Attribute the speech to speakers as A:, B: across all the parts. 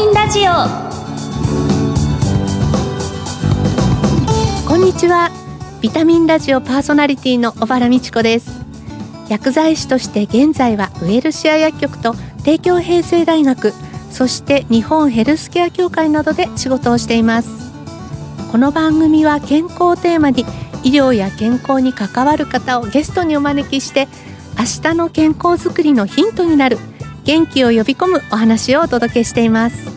A: ミンラジオ。
B: こんにちは。ビタミンラジオパーソナリティの小原美智子です。薬剤師として現在はウエルシア薬局と帝京平成大学そして日本ヘルスケア協会などで仕事をしています。この番組は健康をテーマに医療や健康に関わる方をゲストにお招きして明日の健康づくりのヒントになる元気を呼び込むお話をお届けしています。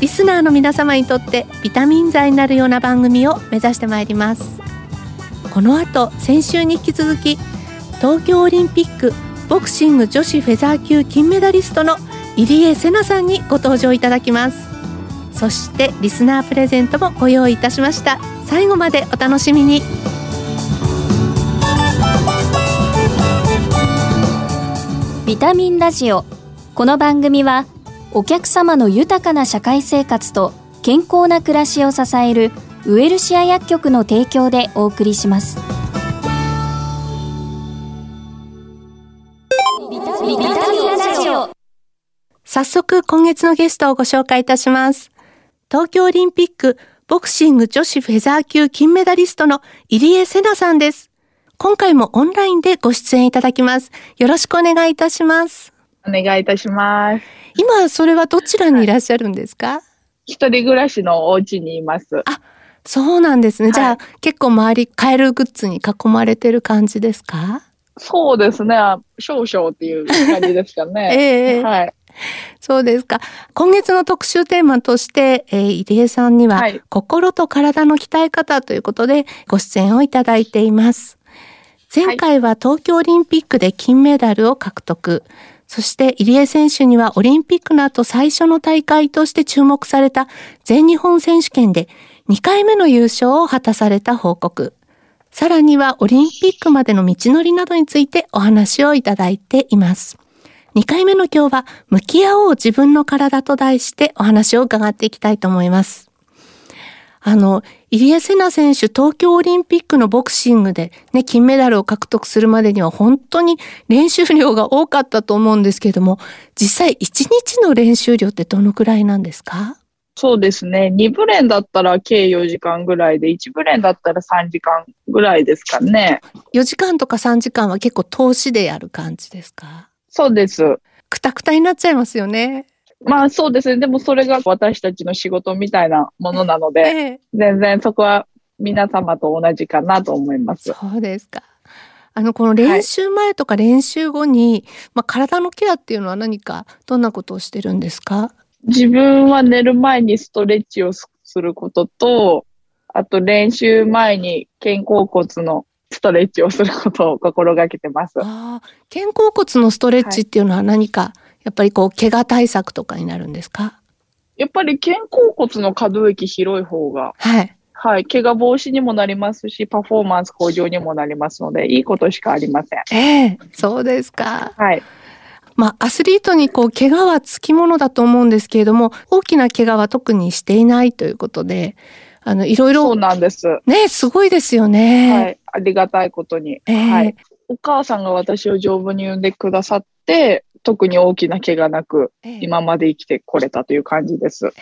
B: リスナーの皆様にとってビタミン剤になるような番組を目指してまいります。この後先週に引き続き東京オリンピックボクシング女子フェザー級金メダリストの入江聖奈さんにご登場いただきます。そしてリスナープレゼントもご用意いたしました。最後までお楽しみに。
A: ビタミンラジオこの番組はお客様の豊かな社会生活と健康な暮らしを支えるウエルシア薬局の提供でお送りします。
B: 早速今月のゲストをご紹介いたします。東京オリンピックボクシング女子フェザー級金メダリストの入江聖奈さんです。今回もオンラインでご出演いただきます。よろしくお願いいたします。
C: お願いいたします。
B: 今それはどちらにいらっしゃるんですか、
C: 一人暮らしのお家にいます。
B: そうなんですね。
C: はい
B: じゃあ、結構周り、カエルグッズに囲まれてる感じですか？
C: そうですね。少々っていう感じですかね。
B: ええ
C: はい。
B: そうですか。今月の特集テーマとして、えー入江さんには、
C: はい
B: 心と体の鍛え方ということでご出演をいただいています。前回は東京オリンピックで金メダルを獲得。そして入江選手にはオリンピックの後最初の大会として注目された全日本選手権で2回目の優勝を果たされた報告。さらにはオリンピックまでの道のりなどについてお話をいただいています。2回目の今日は、向き合おう自分の体と題してお話を伺っていきたいと思います。あの、入江聖奈選手、東京オリンピックのボクシングでね、金メダルを獲得するまでには本当に練習量が多かったと思うんですけれども、実際1日の練習量ってどのくらいなんですか？
C: そうですね。2ブレンだったら計4時間ぐらいで、1ブレンだったら3時間ぐらいですかね。
B: ?4 時間とか3時間は結構投資でやる感じですか？
C: そうです。
B: くたくたになっちゃいますよね。
C: まあそうですね。でもそれが私たちの仕事みたいなものなので、
B: ええ
C: 全然そこは皆様と同じかなと思います。
B: そうですか。あの、この練習前とか練習後に、まあ、体のケアっていうのは何か、どんなことをしてるんですか？
C: 自分は寝る前にストレッチをすることと、あと練習前に肩甲骨のストレッチをすることを心がけてます。
B: ああ、肩甲骨のストレッチっていうのは何か、やっぱりこう、怪我対策とかになるんですか？
C: やっぱり肩甲骨の可動域広い方が、
B: はい。
C: はい、怪我防止にもなりますし、パフォーマンス向上にもなりますので、いいことしかありません。
B: ええそうですか。
C: はい。
B: まあ、アスリートにこう、怪我はつきものだと思うんですけれども、大きな怪我は特にしていないということで、あの、いろいろ、
C: そうなんです。
B: ね、すごいですよね。
C: はい。ありがたいことに。
B: ええ
C: はい。お母さんが私を丈夫に産んでくださって、特に大きな怪我なく、
B: ええ
C: 今まで生きてこれたという感じです。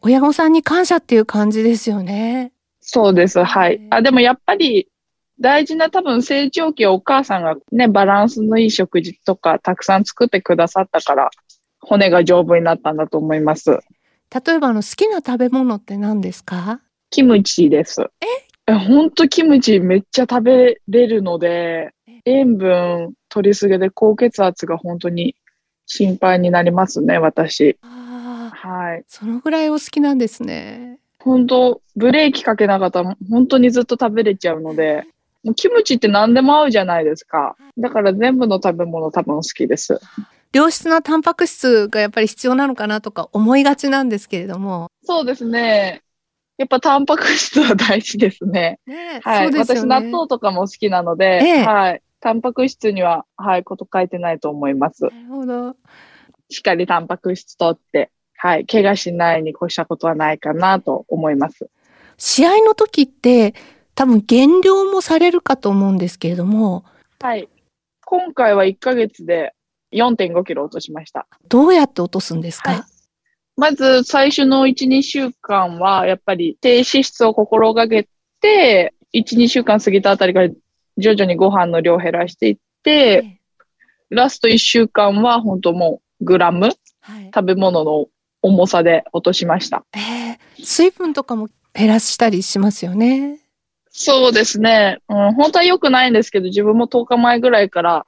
B: 親御さんに感謝っていう感じですよね。
C: そうです。はい
B: へ。
C: あ、でもやっぱり、大事な多分成長期はお母さんがね、バランスのいい食事とかたくさん作ってくださったから、骨が丈夫になったんだと思います。
B: 例えばあの好きな食べ物って何ですか？
C: キムチです。え？ほんとキムチめっちゃ食べれるので、塩分取りすぎで高血圧が本当に心配になりますね、私。はい。
B: そのぐらいお好きなんですね。
C: 本当ブレーキかけなかったら本当にずっと食べれちゃうので、もうキムチって何でも合うじゃないですか。だから全部の食べ物多分好きです。
B: 良質なタンパク質がやっぱり必要なのかなとか思いがちなんですけれども。
C: そうですね。やっぱタンパク質は大事ですね。
B: ね
C: はい。
B: そうですよ
C: 私
B: ね。
C: 納豆とかも好きなので、
B: ええ
C: はい。タンパク質には、はい、こと書いてないと思います。
B: なるほど。
C: しっかりタンパク質とって、はい、怪我しないに越したことはないかなと思います。
B: 試合の時って多分減量もされるかと思うんですけれども、
C: はい。今回は1ヶ月で4.5キロ落としました。
B: どうやって落とすんですか、
C: はいまず最初の1、2週間は、やっぱり低脂質を心がけて、1、2週間過ぎたあたりから徐々にご飯の量を減らしていって、ラスト1週間は本当もうグラム、はい、食べ物の重さで落としました。
B: えー、水分とかも減らしたりしますよね。
C: そうですね。うん、本当は良くないんですけど、自分も10日前ぐらいから、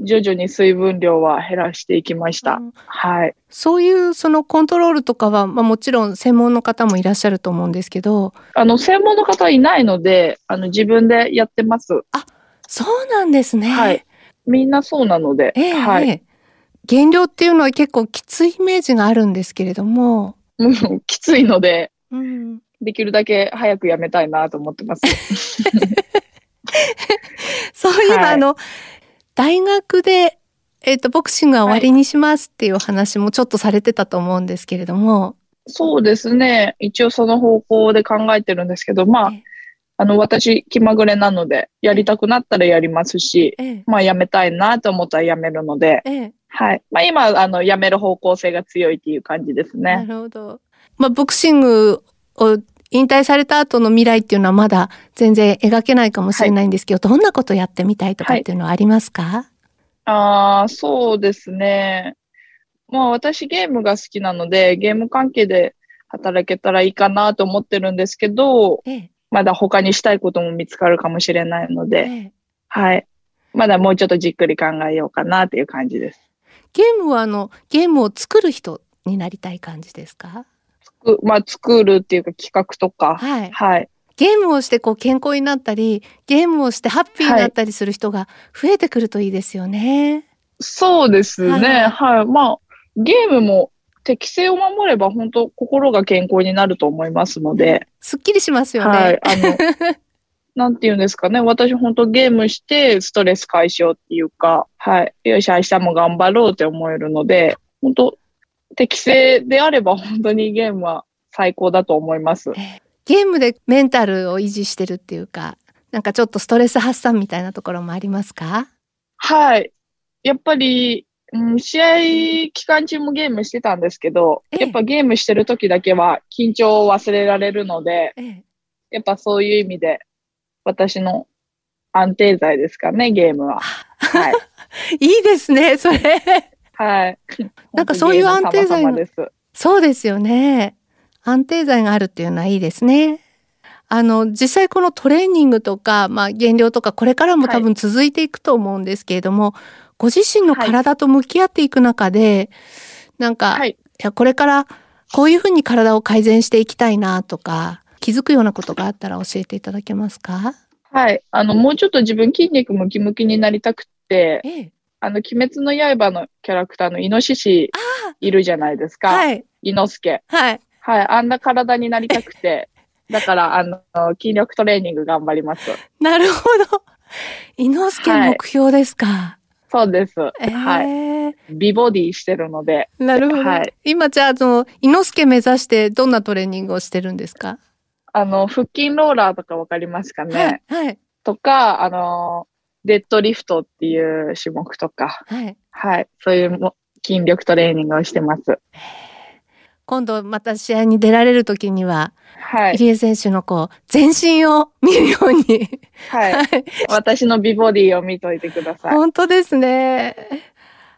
C: 徐々に水分量は減らしていきました。うん、はい。
B: そういうそのコントロールとかは、まあもちろん専門の方もいらっしゃると思うんですけど。
C: あの、専門の方はいないので、あの、自分でやってます。
B: あ、そうなんですね。
C: はい。みんなそうなので。
B: えー、
C: はい。え
B: ー減量っていうのは結構きついイメージがあるんですけれども。
C: うん、きついので、うん、できるだけ早くやめたいなと思ってます。
B: そういえば、はい、あの、大学で、えっ、ー、と、ボクシングは終わりにしますっていう話もちょっとされてたと思うんですけれども。
C: そうですね。一応その方向で考えてるんですけど、まあ、あの、私、気まぐれなので、やりたくなったらやりますし、ええ、まあ、やめたいなと思ったらやめるので、え、はい。まあ、今、あの、やめる方向性が強いっていう感じですね。
B: なるほど。まあ、ボクシングを引退された後の未来っていうのはまだ全然描けないかもしれないんですけど、はい、どんなことやってみたいとかっていうのはありますか、はい、
C: ああ、そうですね。まあ私ゲームが好きなので、ゲーム関係で働けたらいいかなと思ってるんですけど、ええ、まだ他にしたいことも見つかるかもしれないので、え、はい。まだもうちょっとじっくり考えようかなっていう感じです。
B: ゲームはあの、ゲームを作る人になりたい感じですか？
C: まあ、作るっていうか企画とか。はい。はい。
B: ゲームをしてこう健康になったり、ゲームをしてハッピーになったりする人が増えてくるといいですよね。はい、
C: そうですね。はい、はい。まあ、ゲームも適性を守れば本当心が健康になると思いますので。
B: すっきりしますよね。はい。あの、
C: なんて言うんですかね。私本当ゲームしてストレス解消っていうか、はい。よし、明日も頑張ろうって思えるので、本当適正であれば本当にゲームは最高だと思います。
B: ゲームでメンタルを維持してるっていうか、なんかちょっとストレス発散みたいなところもありますか？
C: はい。やっぱり、うん、試合期間中もゲームしてたんですけど、やっぱゲームしてる時だけは緊張を忘れられるので、やっぱそういう意味で私の安定剤ですかね、ゲームは。はい。
B: いいですね、それ。
C: はい。
B: なんかそういう安定剤の。そうですよね。安定剤があるっていうのはいいですね。あの、実際このトレーニングとか、まあ減量とかこれからも多分続いていくと思うんですけれども、はい、ご自身の体と向き合っていく中で、なんか、はい、いや、これからこういうふうに体を改善していきたいなとか、気づくようなことがあったら教えていただけますか？
C: はい。あの、もうちょっと自分筋肉ムキムキになりたくて、ええ、あの、鬼滅の刃のキャラクターのイノシシいるじゃないですか。はい。イノスケ。はい。はい。あんな体になりたくて、だから、あの、筋力トレーニング頑張ります。
B: なるほど。イノスケ目標ですか。はい
C: そうです。えー、はい。美ボディしてるので。
B: なるほど。はい、今じゃあ、その、イノスケ目指してどんなトレーニングをしてるんですか？
C: あの、腹筋ローラーとかわかりますかね、はい、はい。とか、あの、デッドリフトっていう種目とか、はい。はい。そういうも筋力トレーニングをしてます。
B: 今度また試合に出られる時には、はい。入江選手のこう、全身を見るように。
C: はい。はい、私の美ボディを見といてください。
B: 本当ですね。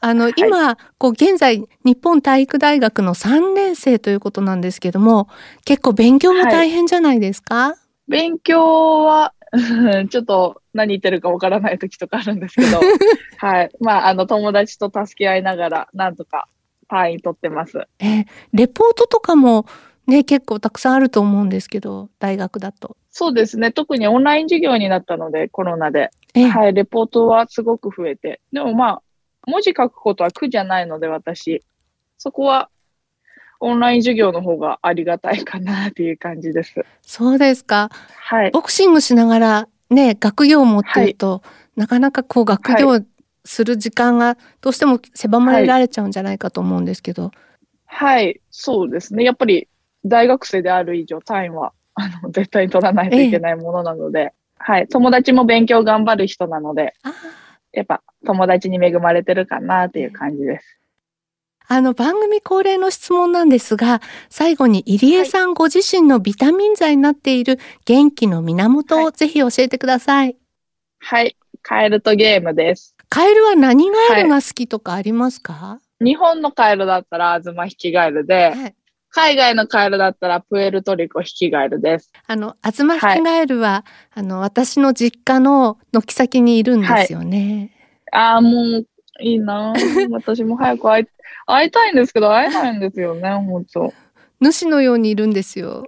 B: あの、はい、今、こう、現在、日本体育大学の3年生ということなんですけども、結構勉強も大変じゃないですか、はい、
C: 勉強は、ちょっと何言ってるかわからない時とかあるんですけど、はい。まあ、あの、友達と助け合いながら、なんとか単位取ってます。
B: えレポートとかも、ね、結構たくさんあると思うんですけど、大学だと。
C: そうですね。特にオンライン授業になったので、コロナで。はい、レポートはすごく増えて。でもまあ、文字書くことは苦じゃないので、私。そこは、オンライン授業の方がありがたいかなっていう感じです。
B: そうですか。はい。ボクシングしながらね、学業を持ってると、はい、なかなかこう学業する時間がどうしても狭まられちゃうんじゃないかと思うんですけど。
C: はい、はい、そうですね。やっぱり大学生である以上、単位はあの絶対に取らないといけないものなので、ええ、はい、友達も勉強頑張る人なので、やっぱ友達に恵まれてるかなっていう感じです。
B: あの番組恒例の質問なんですが、最後に入江さんご自身のビタミン剤になっている元気の源をぜひ教えてください。
C: はい。カエルとゲームです。
B: カエルは何ガエルが好きとかありますか、は
C: い、日本のカエルだったらアズマヒキガエルで、はい、海外のカエルだったらプエルトリコヒキガエルです。
B: あの、アズマヒキガエルは、はい、あの、私の実家の軒先にいるんですよね。
C: ああ、もう、いいな私も早く会い、会いたいんですけど、会えないんですよね、本当
B: 主のようにいるんですよ。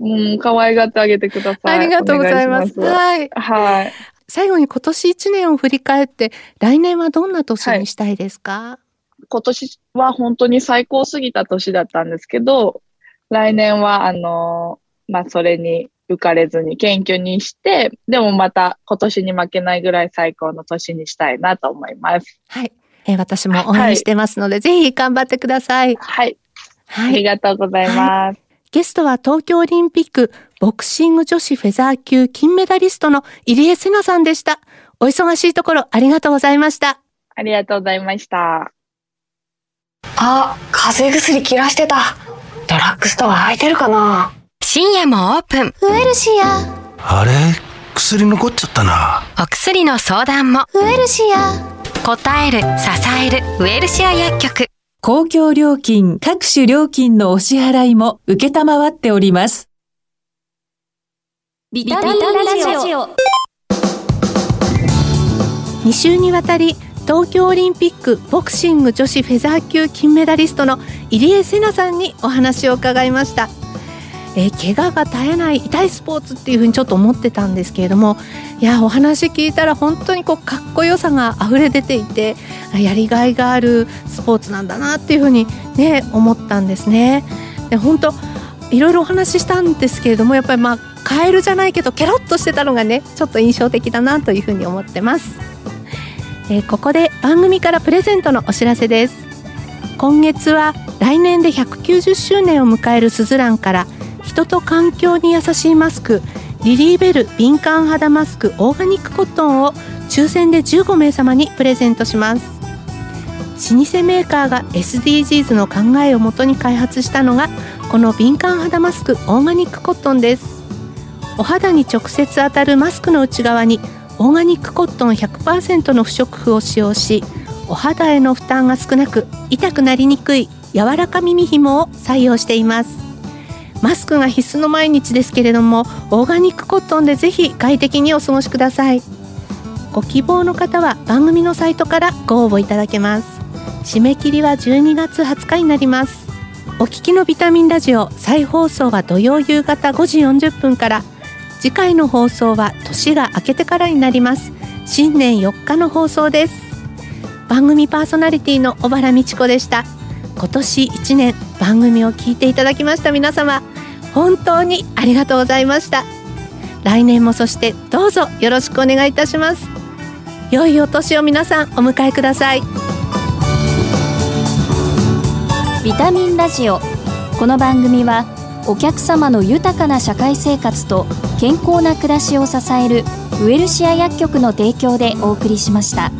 C: うん、可愛がってあげてくださ
B: い。ありがとうございます。ますはい。
C: はい。
B: 最後に今年1年を振り返って、来年はどんな年にしたいですか、はい、
C: 今年は本当に最高すぎた年だったんですけど、来年は、あの、まあ、それに浮かれずに謙虚にして、でもまた今年に負けないぐらい最高の年にしたいなと思います。
B: はい。えー、私も応援してますので、はい、ぜひ頑張ってください。
C: はい。はい。ありがとうございます。はい、
B: ゲストは東京オリンピックボクシング女子フェザー級金メダリストの入江聖奈さんでした。お忙しいところありがとうございました。
C: ありがとうございました。
D: あ、風邪薬切らしてた。ドラッグストア空いてるかな
E: 深夜もオープン。
F: ウエルシア。
G: あれ？薬残っちゃったな。
E: お薬の相談も。
F: ウエルシア。
E: 答える、支える、ウエルシア薬局。
H: 公共料金、各種料金のお支払いも受けたまわっております。
A: ビタミンラジオ。
B: 2週にわたり、東京オリンピックボクシング女子フェザー級金メダリストの入江聖奈さんにお話を伺いました。えー、怪我が絶えない痛いスポーツっていうふうにちょっと思ってたんですけれどもいやお話聞いたら本当にこうかっこよさが溢れ出ていてやりがいがあるスポーツなんだなっていうふうにね思ったんですね。で本当いろいろお話ししたんですけれどもやっぱりまあカエルじゃないけどケロッとしてたのがねちょっと印象的だなというふうに思ってます。えー、ここで番組からプレゼントのお知らせです。今月は来年で190周年を迎えるスズランから「人と環境に優しいマスクリリーベル敏感肌マスクオーガニックコットンを抽選で15名様にプレゼントします。老舗メーカーが SDGs の考えをもとに開発したのがこの敏感肌マスクオーガニックコットンです。お肌に直接当たるマスクの内側にオーガニックコットン100%の不織布を使用しお肌への負担が少なく痛くなりにくい柔らか耳紐を採用しています。マスクが必須の毎日ですけれどもオーガニックコットンでぜひ快適にお過ごしください。ご希望の方は番組のサイトからご応募いただけます。締め切りは12月20日になります。お聞きのビタミンラジオ再放送は土曜夕方5時40分から次回の放送は年が明けてからになります。新年4日の放送です。番組パーソナリティの小原美智子でした。今年1年番組を聞いていただきました皆様本当にありがとうございました。来年もそしてどうぞよろしくお願いいたします。良いお年を皆さんお迎えください。
A: ビタミンラジオ。この番組はお客様の豊かな社会生活と健康な暮らしを支えるウエルシア薬局の提供でお送りしました。